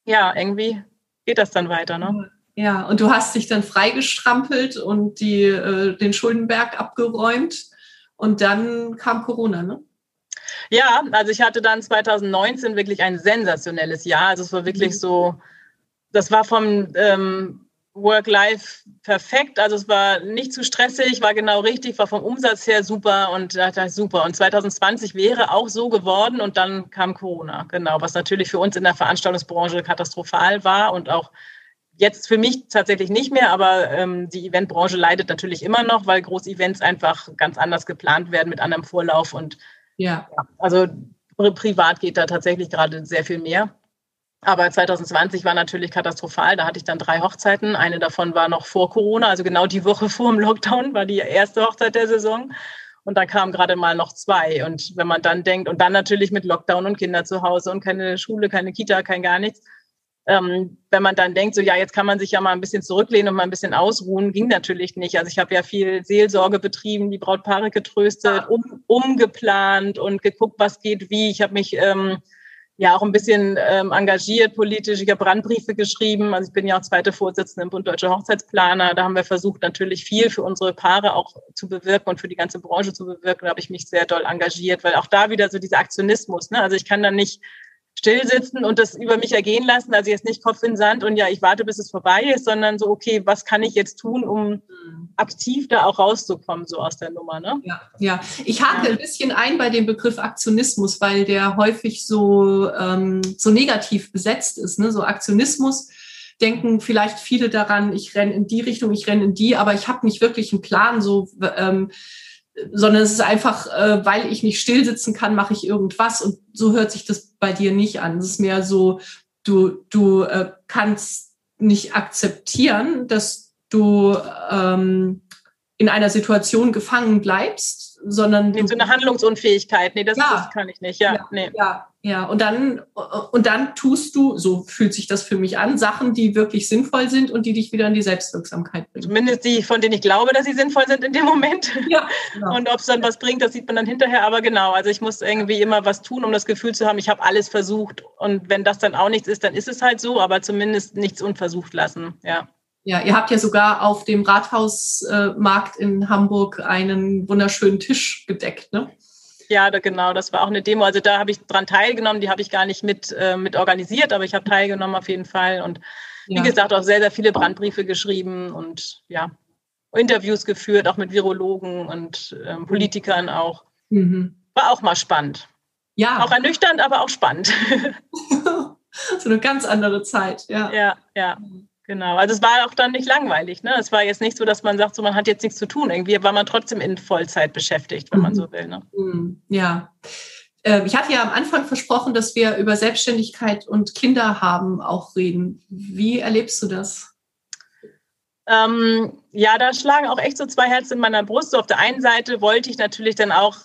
ja, irgendwie geht das dann weiter. Ne? Ja, und du hast dich dann freigestrampelt und die, äh, den Schuldenberg abgeräumt und dann kam Corona, ne? Ja, also ich hatte dann 2019 wirklich ein sensationelles Jahr. Also es war wirklich mhm. so, das war vom ähm, Work-Life perfekt. Also es war nicht zu stressig, war genau richtig, war vom Umsatz her super und da dachte ich, super. Und 2020 wäre auch so geworden und dann kam Corona, genau, was natürlich für uns in der Veranstaltungsbranche katastrophal war und auch jetzt für mich tatsächlich nicht mehr, aber ähm, die Eventbranche leidet natürlich immer noch, weil Großevents einfach ganz anders geplant werden mit anderem Vorlauf und ja, ja also privat geht da tatsächlich gerade sehr viel mehr. Aber 2020 war natürlich katastrophal. Da hatte ich dann drei Hochzeiten. Eine davon war noch vor Corona, also genau die Woche vor dem Lockdown war die erste Hochzeit der Saison. Und dann kamen gerade mal noch zwei. Und wenn man dann denkt, und dann natürlich mit Lockdown und Kinder zu Hause und keine Schule, keine Kita, kein gar nichts. Ähm, wenn man dann denkt, so ja, jetzt kann man sich ja mal ein bisschen zurücklehnen und mal ein bisschen ausruhen, ging natürlich nicht. Also ich habe ja viel Seelsorge betrieben, die Brautpaare getröstet, um, umgeplant und geguckt, was geht wie. Ich habe mich ähm, ja auch ein bisschen ähm, engagiert politisch. Ich habe Brandbriefe geschrieben. Also ich bin ja auch zweite Vorsitzende im Bund Deutscher Hochzeitsplaner. Da haben wir versucht, natürlich viel für unsere Paare auch zu bewirken und für die ganze Branche zu bewirken. Da habe ich mich sehr doll engagiert, weil auch da wieder so dieser Aktionismus. Ne? Also ich kann dann nicht still sitzen und das über mich ergehen lassen. Also jetzt nicht Kopf in Sand und ja, ich warte, bis es vorbei ist, sondern so, okay, was kann ich jetzt tun, um aktiv da auch rauszukommen, so aus der Nummer. Ne? Ja, ja. Ich hake ein bisschen ein bei dem Begriff Aktionismus, weil der häufig so, ähm, so negativ besetzt ist. Ne? So Aktionismus denken vielleicht viele daran, ich renne in die Richtung, ich renne in die, aber ich habe nicht wirklich einen Plan, so ähm, sondern es ist einfach, äh, weil ich nicht still sitzen kann, mache ich irgendwas und so hört sich das bei dir nicht an. Es ist mehr so, du, du äh, kannst nicht akzeptieren, dass du ähm, in einer Situation gefangen bleibst, sondern nee, so eine Handlungsunfähigkeit. Nee, das, ja, das kann ich nicht. Ja, ja, nee. ja, ja. Und dann und dann tust du, so fühlt sich das für mich an, Sachen, die wirklich sinnvoll sind und die dich wieder in die Selbstwirksamkeit bringen. Zumindest die, von denen ich glaube, dass sie sinnvoll sind in dem Moment. Ja. Genau. Und ob es dann was bringt, das sieht man dann hinterher. Aber genau, also ich muss irgendwie immer was tun, um das Gefühl zu haben, ich habe alles versucht. Und wenn das dann auch nichts ist, dann ist es halt so. Aber zumindest nichts unversucht lassen. Ja. Ja, ihr habt ja sogar auf dem Rathausmarkt in Hamburg einen wunderschönen Tisch gedeckt, ne? Ja, da, genau, das war auch eine Demo. Also da habe ich dran teilgenommen, die habe ich gar nicht mit, äh, mit organisiert, aber ich habe teilgenommen auf jeden Fall. Und wie ja. gesagt, auch sehr, sehr viele Brandbriefe geschrieben und ja, Interviews geführt, auch mit Virologen und ähm, Politikern auch. Mhm. War auch mal spannend. Ja. Auch ernüchternd, aber auch spannend. so eine ganz andere Zeit, ja. Ja, ja. Genau, also es war auch dann nicht langweilig. Ne? Es war jetzt nicht so, dass man sagt, so man hat jetzt nichts zu tun. Irgendwie war man trotzdem in Vollzeit beschäftigt, wenn man mhm. so will. Ne? Mhm. Ja. äh, ich hatte ja am Anfang versprochen, dass wir über Selbstständigkeit und Kinder haben auch reden. Wie erlebst du das? Ähm, ja, da schlagen auch echt so zwei Herzen in meiner Brust. So auf der einen Seite wollte ich natürlich dann auch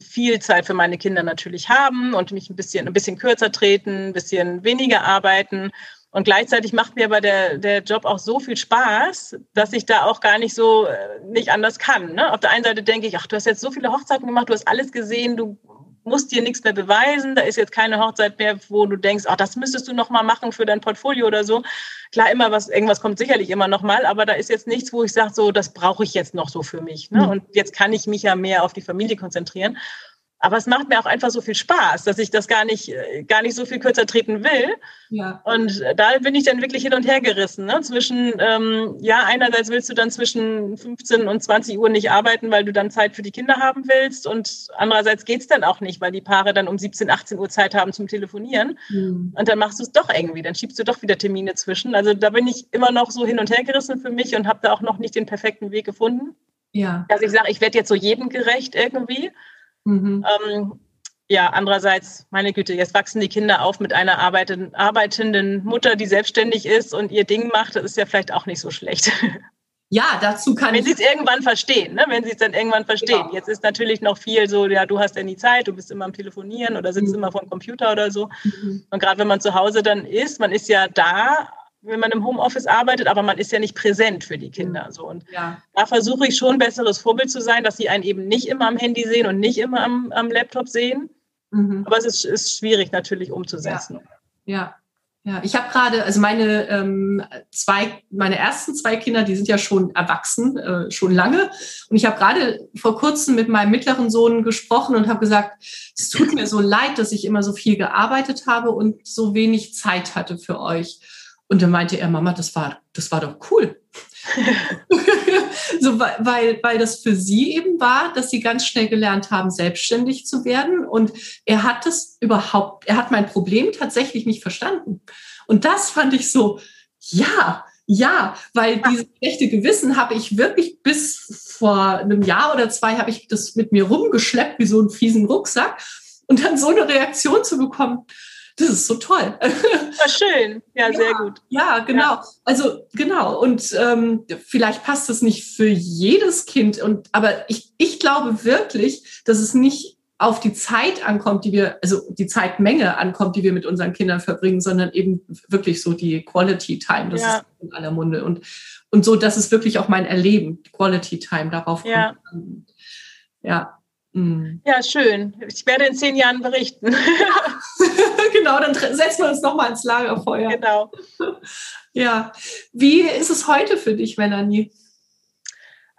viel Zeit für meine Kinder natürlich haben und mich ein bisschen, ein bisschen kürzer treten, ein bisschen weniger arbeiten. Und gleichzeitig macht mir aber der, der Job auch so viel Spaß, dass ich da auch gar nicht so äh, nicht anders kann. Ne? Auf der einen Seite denke ich, ach, du hast jetzt so viele Hochzeiten gemacht, du hast alles gesehen, du musst dir nichts mehr beweisen. Da ist jetzt keine Hochzeit mehr, wo du denkst, ach, das müsstest du noch mal machen für dein Portfolio oder so. Klar, immer was, irgendwas kommt sicherlich immer noch mal, aber da ist jetzt nichts, wo ich sage, so, das brauche ich jetzt noch so für mich. Ne? Mhm. Und jetzt kann ich mich ja mehr auf die Familie konzentrieren. Aber es macht mir auch einfach so viel Spaß, dass ich das gar nicht, äh, gar nicht so viel kürzer treten will. Ja. Und da bin ich dann wirklich hin und her gerissen. Ne? Zwischen, ähm, ja, einerseits willst du dann zwischen 15 und 20 Uhr nicht arbeiten, weil du dann Zeit für die Kinder haben willst. Und andererseits geht's dann auch nicht, weil die Paare dann um 17, 18 Uhr Zeit haben zum Telefonieren. Mhm. Und dann machst du es doch irgendwie, dann schiebst du doch wieder Termine zwischen. Also da bin ich immer noch so hin und her gerissen für mich und habe da auch noch nicht den perfekten Weg gefunden. Ja. Dass ich sage, ich werde jetzt so jedem gerecht irgendwie. Mhm. Ähm, ja, andererseits, meine Güte, jetzt wachsen die Kinder auf mit einer arbeitenden Mutter, die selbstständig ist und ihr Ding macht. Das ist ja vielleicht auch nicht so schlecht. Ja, dazu kann Wenn sie es irgendwann verstehen, ne? wenn sie es dann irgendwann verstehen. Genau. Jetzt ist natürlich noch viel so, ja, du hast ja nie Zeit, du bist immer am Telefonieren oder sitzt mhm. immer vor dem Computer oder so. Mhm. Und gerade wenn man zu Hause dann ist, man ist ja da, wenn man im Homeoffice arbeitet, aber man ist ja nicht präsent für die Kinder. So. Und ja. da versuche ich schon ein besseres Vorbild zu sein, dass sie einen eben nicht immer am Handy sehen und nicht immer am, am Laptop sehen. Mhm. Aber es ist, ist schwierig natürlich umzusetzen. Ja. ja. Ja, ich habe gerade, also meine ähm, zwei, meine ersten zwei Kinder, die sind ja schon erwachsen, äh, schon lange. Und ich habe gerade vor kurzem mit meinem mittleren Sohn gesprochen und habe gesagt, es tut mir so leid, dass ich immer so viel gearbeitet habe und so wenig Zeit hatte für euch. Und dann meinte er, Mama, das war, das war doch cool. so, weil, weil das für sie eben war, dass sie ganz schnell gelernt haben, selbstständig zu werden. Und er hat das überhaupt, er hat mein Problem tatsächlich nicht verstanden. Und das fand ich so, ja, ja, weil dieses schlechte Gewissen habe ich wirklich bis vor einem Jahr oder zwei habe ich das mit mir rumgeschleppt wie so einen fiesen Rucksack und dann so eine Reaktion zu bekommen, das ist so toll. War schön, ja, ja, sehr gut. Ja, genau. Ja. Also genau. Und ähm, vielleicht passt das nicht für jedes Kind. Und aber ich, ich glaube wirklich, dass es nicht auf die Zeit ankommt, die wir, also die Zeitmenge ankommt, die wir mit unseren Kindern verbringen, sondern eben wirklich so die Quality Time. Das ja. ist in aller Munde. Und, und so, das ist wirklich auch mein Erleben, Quality Time, darauf ja. kommt. Ja. Mhm. Ja, schön. Ich werde in zehn Jahren berichten. genau, dann setzen wir uns nochmal ins Lagerfeuer. Genau. Ja. Wie ist es heute für dich, Melanie?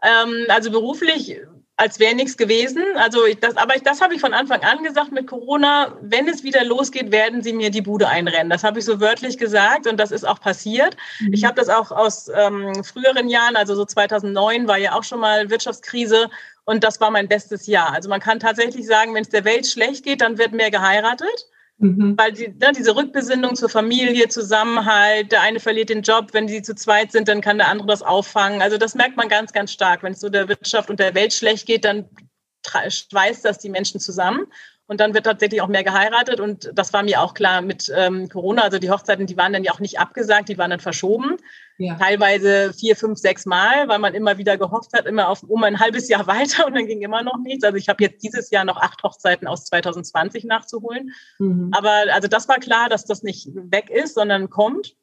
Ähm, also beruflich als wäre nichts gewesen. Also ich, das, aber ich, das habe ich von Anfang an gesagt mit Corona. Wenn es wieder losgeht, werden sie mir die Bude einrennen. Das habe ich so wörtlich gesagt und das ist auch passiert. Mhm. Ich habe das auch aus ähm, früheren Jahren, also so 2009 war ja auch schon mal Wirtschaftskrise und das war mein bestes Jahr. Also man kann tatsächlich sagen, wenn es der Welt schlecht geht, dann wird mehr geheiratet. Mhm. Weil die, ne, diese Rückbesinnung zur Familie, Zusammenhalt, der eine verliert den Job, wenn sie zu zweit sind, dann kann der andere das auffangen. Also das merkt man ganz, ganz stark. Wenn es so der Wirtschaft und der Welt schlecht geht, dann schweißt das die Menschen zusammen. Und dann wird tatsächlich auch mehr geheiratet. Und das war mir auch klar mit ähm, Corona. Also die Hochzeiten, die waren dann ja auch nicht abgesagt, die waren dann verschoben. Ja. Teilweise vier, fünf, sechs Mal, weil man immer wieder gehofft hat, immer auf um ein halbes Jahr weiter und dann ging immer noch nichts. Also ich habe jetzt dieses Jahr noch acht Hochzeiten aus 2020 nachzuholen. Mhm. Aber also das war klar, dass das nicht weg ist, sondern kommt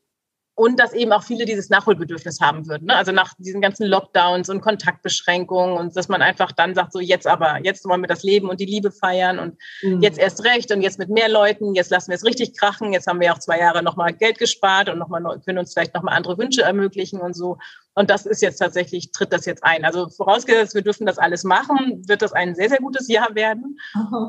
und dass eben auch viele dieses Nachholbedürfnis haben würden. Ne? Also nach diesen ganzen Lockdowns und Kontaktbeschränkungen und dass man einfach dann sagt, so jetzt aber, jetzt wollen wir das Leben und die Liebe feiern und mhm. jetzt erst recht und jetzt mit mehr Leuten, jetzt lassen wir es richtig krachen, jetzt haben wir auch zwei Jahre nochmal Geld gespart und nochmal können uns vielleicht nochmal andere Wünsche ermöglichen und so. Und das ist jetzt tatsächlich, tritt das jetzt ein. Also vorausgesetzt, wir dürfen das alles machen, wird das ein sehr, sehr gutes Jahr werden,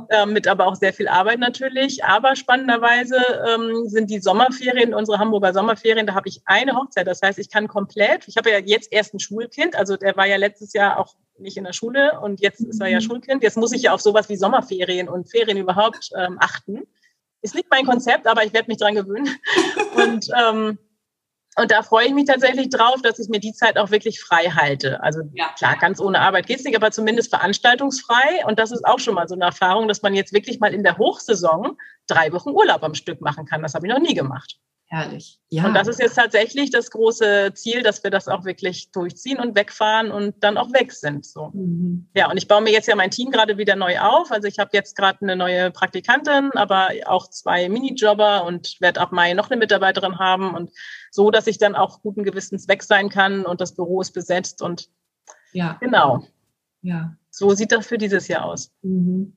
äh, mit aber auch sehr viel Arbeit natürlich. Aber spannenderweise ähm, sind die Sommerferien, unsere Hamburger Sommerferien, da habe ich eine Hochzeit. Das heißt, ich kann komplett, ich habe ja jetzt erst ein Schulkind, also der war ja letztes Jahr auch nicht in der Schule und jetzt ist er ja mhm. Schulkind. Jetzt muss ich ja auf sowas wie Sommerferien und Ferien überhaupt ähm, achten. Ist nicht mein Konzept, aber ich werde mich dran gewöhnen. Und ähm, Und da freue ich mich tatsächlich drauf, dass ich mir die Zeit auch wirklich frei halte. Also ja. klar, ganz ohne Arbeit geht's nicht, aber zumindest veranstaltungsfrei. Und das ist auch schon mal so eine Erfahrung, dass man jetzt wirklich mal in der Hochsaison drei Wochen Urlaub am Stück machen kann. Das habe ich noch nie gemacht. Herrlich. Ja. Und das ist jetzt tatsächlich das große Ziel, dass wir das auch wirklich durchziehen und wegfahren und dann auch weg sind. So. Mhm. Ja, und ich baue mir jetzt ja mein Team gerade wieder neu auf. Also ich habe jetzt gerade eine neue Praktikantin, aber auch zwei Minijobber und werde ab Mai noch eine Mitarbeiterin haben und so, dass ich dann auch guten Gewissens weg sein kann und das Büro ist besetzt und ja. Genau. Ja. So sieht das für dieses Jahr aus. Mhm.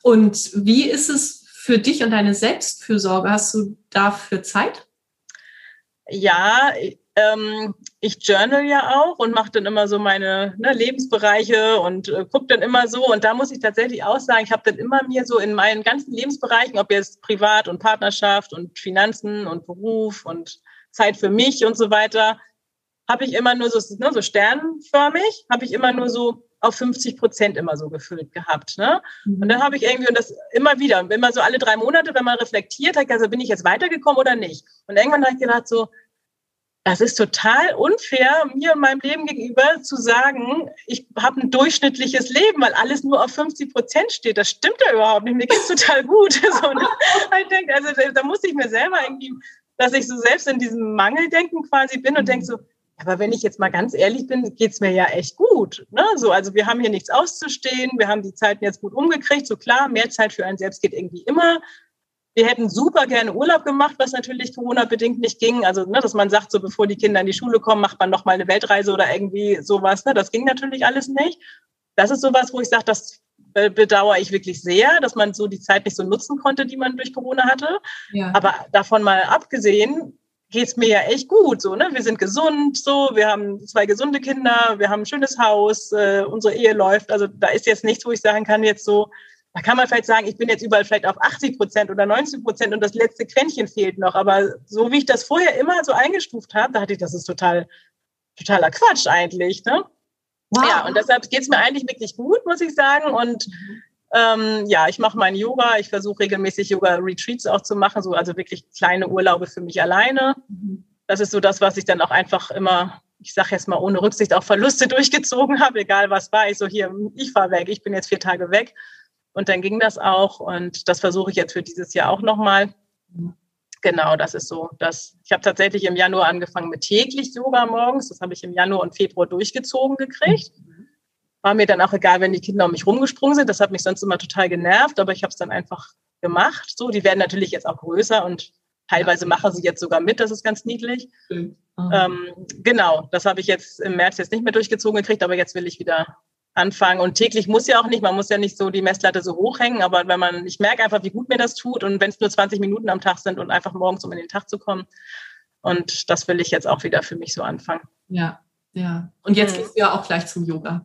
Und wie ist es für dich und deine Selbstfürsorge? Hast du dafür Zeit? Ja, ähm, ich journal ja auch und mache dann immer so meine ne, Lebensbereiche und äh, gucke dann immer so. Und da muss ich tatsächlich auch sagen, ich habe dann immer mir so in meinen ganzen Lebensbereichen, ob jetzt Privat und Partnerschaft und Finanzen und Beruf und Zeit für mich und so weiter, habe ich immer nur so, ne, so sternförmig, habe ich immer nur so auf 50 Prozent immer so gefüllt gehabt. Ne? Mhm. Und dann habe ich irgendwie, und das immer wieder, immer so alle drei Monate, wenn man reflektiert, hat also bin ich jetzt weitergekommen oder nicht? Und irgendwann habe ich gedacht so, das ist total unfair, mir und meinem Leben gegenüber zu sagen, ich habe ein durchschnittliches Leben, weil alles nur auf 50 Prozent steht. Das stimmt ja überhaupt nicht. Mir geht's total gut. so, ne? ich denke, also da muss ich mir selber irgendwie, dass ich so selbst in diesem Mangeldenken quasi bin und denke so, aber wenn ich jetzt mal ganz ehrlich bin, geht's mir ja echt gut. Ne? So, also wir haben hier nichts auszustehen, wir haben die Zeiten jetzt gut umgekriegt. So klar, mehr Zeit für einen selbst geht irgendwie immer. Wir hätten super gerne Urlaub gemacht, was natürlich Corona-bedingt nicht ging. Also, ne, dass man sagt, so bevor die Kinder in die Schule kommen, macht man noch mal eine Weltreise oder irgendwie sowas. Ne? Das ging natürlich alles nicht. Das ist sowas, wo ich sage, das bedauere ich wirklich sehr, dass man so die Zeit nicht so nutzen konnte, die man durch Corona hatte. Ja. Aber davon mal abgesehen, geht's mir ja echt gut. So, ne? Wir sind gesund, so, wir haben zwei gesunde Kinder, wir haben ein schönes Haus, äh, unsere Ehe läuft. Also da ist jetzt nichts, wo ich sagen kann, jetzt so, da kann man vielleicht sagen, ich bin jetzt überall vielleicht auf 80 Prozent oder 90 Prozent und das letzte Quäntchen fehlt noch. Aber so wie ich das vorher immer so eingestuft habe, da hatte ich, das ist total, totaler Quatsch eigentlich. Ne? Wow. Ja, und deshalb geht's mir eigentlich wirklich gut, muss ich sagen. Und mhm. Ähm, ja, ich mache meinen Yoga. Ich versuche regelmäßig Yoga-Retreats auch zu machen, so also wirklich kleine Urlaube für mich alleine. Das ist so das, was ich dann auch einfach immer, ich sage jetzt mal ohne Rücksicht auf Verluste durchgezogen habe, egal was war. Ich so hier, ich fahre weg, ich bin jetzt vier Tage weg. Und dann ging das auch und das versuche ich jetzt für dieses Jahr auch nochmal. Genau, das ist so. Das, ich habe tatsächlich im Januar angefangen mit täglich Yoga morgens. Das habe ich im Januar und Februar durchgezogen gekriegt. Mhm war mir dann auch egal, wenn die Kinder um mich rumgesprungen sind. Das hat mich sonst immer total genervt, aber ich habe es dann einfach gemacht. So, die werden natürlich jetzt auch größer und teilweise machen sie jetzt sogar mit. Das ist ganz niedlich. Mhm. Ähm, genau, das habe ich jetzt im März jetzt nicht mehr durchgezogen gekriegt, aber jetzt will ich wieder anfangen. Und täglich muss ja auch nicht, man muss ja nicht so die Messlatte so hochhängen, aber wenn man, ich merke einfach, wie gut mir das tut und wenn es nur 20 Minuten am Tag sind und einfach morgens, um in den Tag zu kommen. Und das will ich jetzt auch wieder für mich so anfangen. Ja, ja. Und jetzt mhm. gehst du ja auch gleich zum Yoga.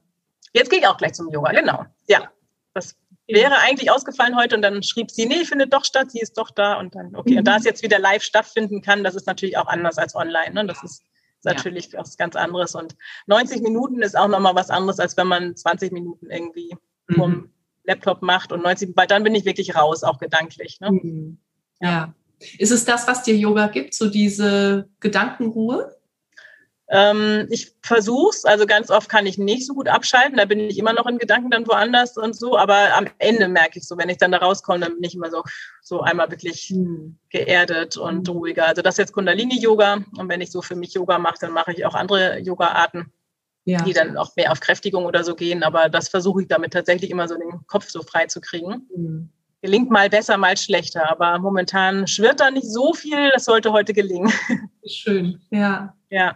Jetzt gehe ich auch gleich zum Yoga, genau. Ja, das wäre eigentlich ausgefallen heute und dann schrieb sie, nee, findet doch statt, sie ist doch da und dann, okay. Mhm. Und da es jetzt wieder live stattfinden kann, das ist natürlich auch anders als online. Ne? Das ist natürlich ja. was ganz anderes und 90 Minuten ist auch nochmal was anderes, als wenn man 20 Minuten irgendwie mhm. vom Laptop macht und 90, weil dann bin ich wirklich raus, auch gedanklich. Ne? Mhm. Ja. ja. Ist es das, was dir Yoga gibt, so diese Gedankenruhe? Ähm, ich versuch's, also ganz oft kann ich nicht so gut abschalten, da bin ich immer noch in Gedanken dann woanders und so, aber am Ende merke ich so, wenn ich dann da rauskomme, dann bin ich immer so, so einmal wirklich geerdet und hm. ruhiger. Also das ist jetzt Kundalini-Yoga und wenn ich so für mich Yoga mache, dann mache ich auch andere Yoga-Arten. Ja. die dann auch mehr auf Kräftigung oder so gehen, aber das versuche ich damit tatsächlich immer so den Kopf so frei zu kriegen. Mhm gelingt mal besser, mal schlechter. Aber momentan schwirrt da nicht so viel. Das sollte heute gelingen. Schön, ja. Ja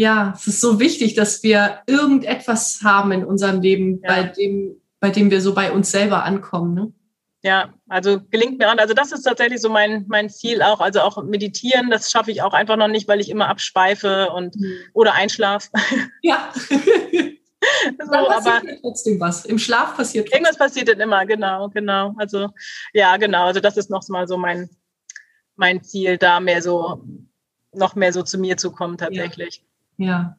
ja, es ist so wichtig, dass wir irgendetwas haben in unserem Leben, ja. bei, dem, bei dem wir so bei uns selber ankommen. Ne? Ja, also gelingt mir an. Also das ist tatsächlich so mein, mein Ziel auch. Also auch meditieren, das schaffe ich auch einfach noch nicht, weil ich immer abschweife und mhm. oder einschlafe. Ja. so, aber trotzdem was. Im Schlaf passiert trotzdem. Irgendwas passiert dann immer, genau, genau. Also ja, genau. Also das ist noch mal so mein, mein Ziel, da mehr so, noch mehr so zu mir zu kommen tatsächlich. Ja. Ja.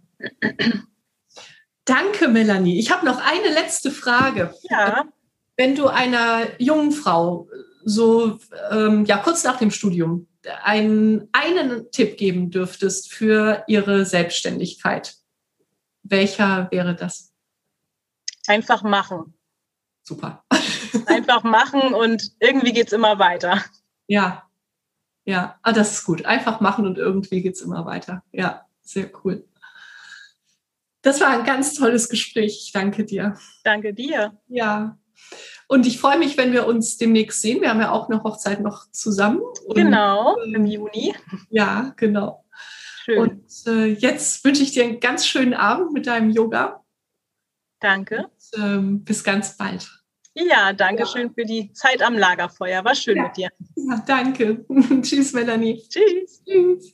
Danke, Melanie. Ich habe noch eine letzte Frage. Ja. Wenn du einer jungen Frau so ähm, ja kurz nach dem Studium einen, einen Tipp geben dürftest für Ihre Selbstständigkeit, welcher wäre das? Einfach machen. Super. Einfach machen und irgendwie geht es immer weiter. Ja, ja, ah, das ist gut. Einfach machen und irgendwie geht es immer weiter. Ja, sehr cool. Das war ein ganz tolles Gespräch. Ich danke dir. Danke dir. Ja. Und ich freue mich, wenn wir uns demnächst sehen. Wir haben ja auch eine Hochzeit noch zusammen. Und, genau, ähm, im Juni. Ja, genau. Schön. Und äh, jetzt wünsche ich dir einen ganz schönen Abend mit deinem Yoga. Danke. Und, ähm, bis ganz bald. Ja, danke ja. schön für die Zeit am Lagerfeuer. War schön ja. mit dir. Ja, danke. Tschüss, Melanie. Tschüss. Tschüss.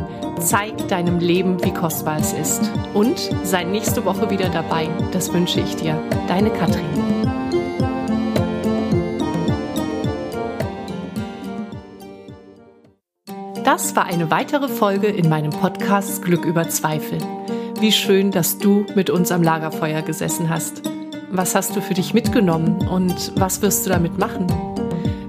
Zeig deinem Leben, wie kostbar es ist. Und sei nächste Woche wieder dabei. Das wünsche ich dir. Deine Katrin. Das war eine weitere Folge in meinem Podcast Glück über Zweifel. Wie schön, dass du mit uns am Lagerfeuer gesessen hast. Was hast du für dich mitgenommen und was wirst du damit machen?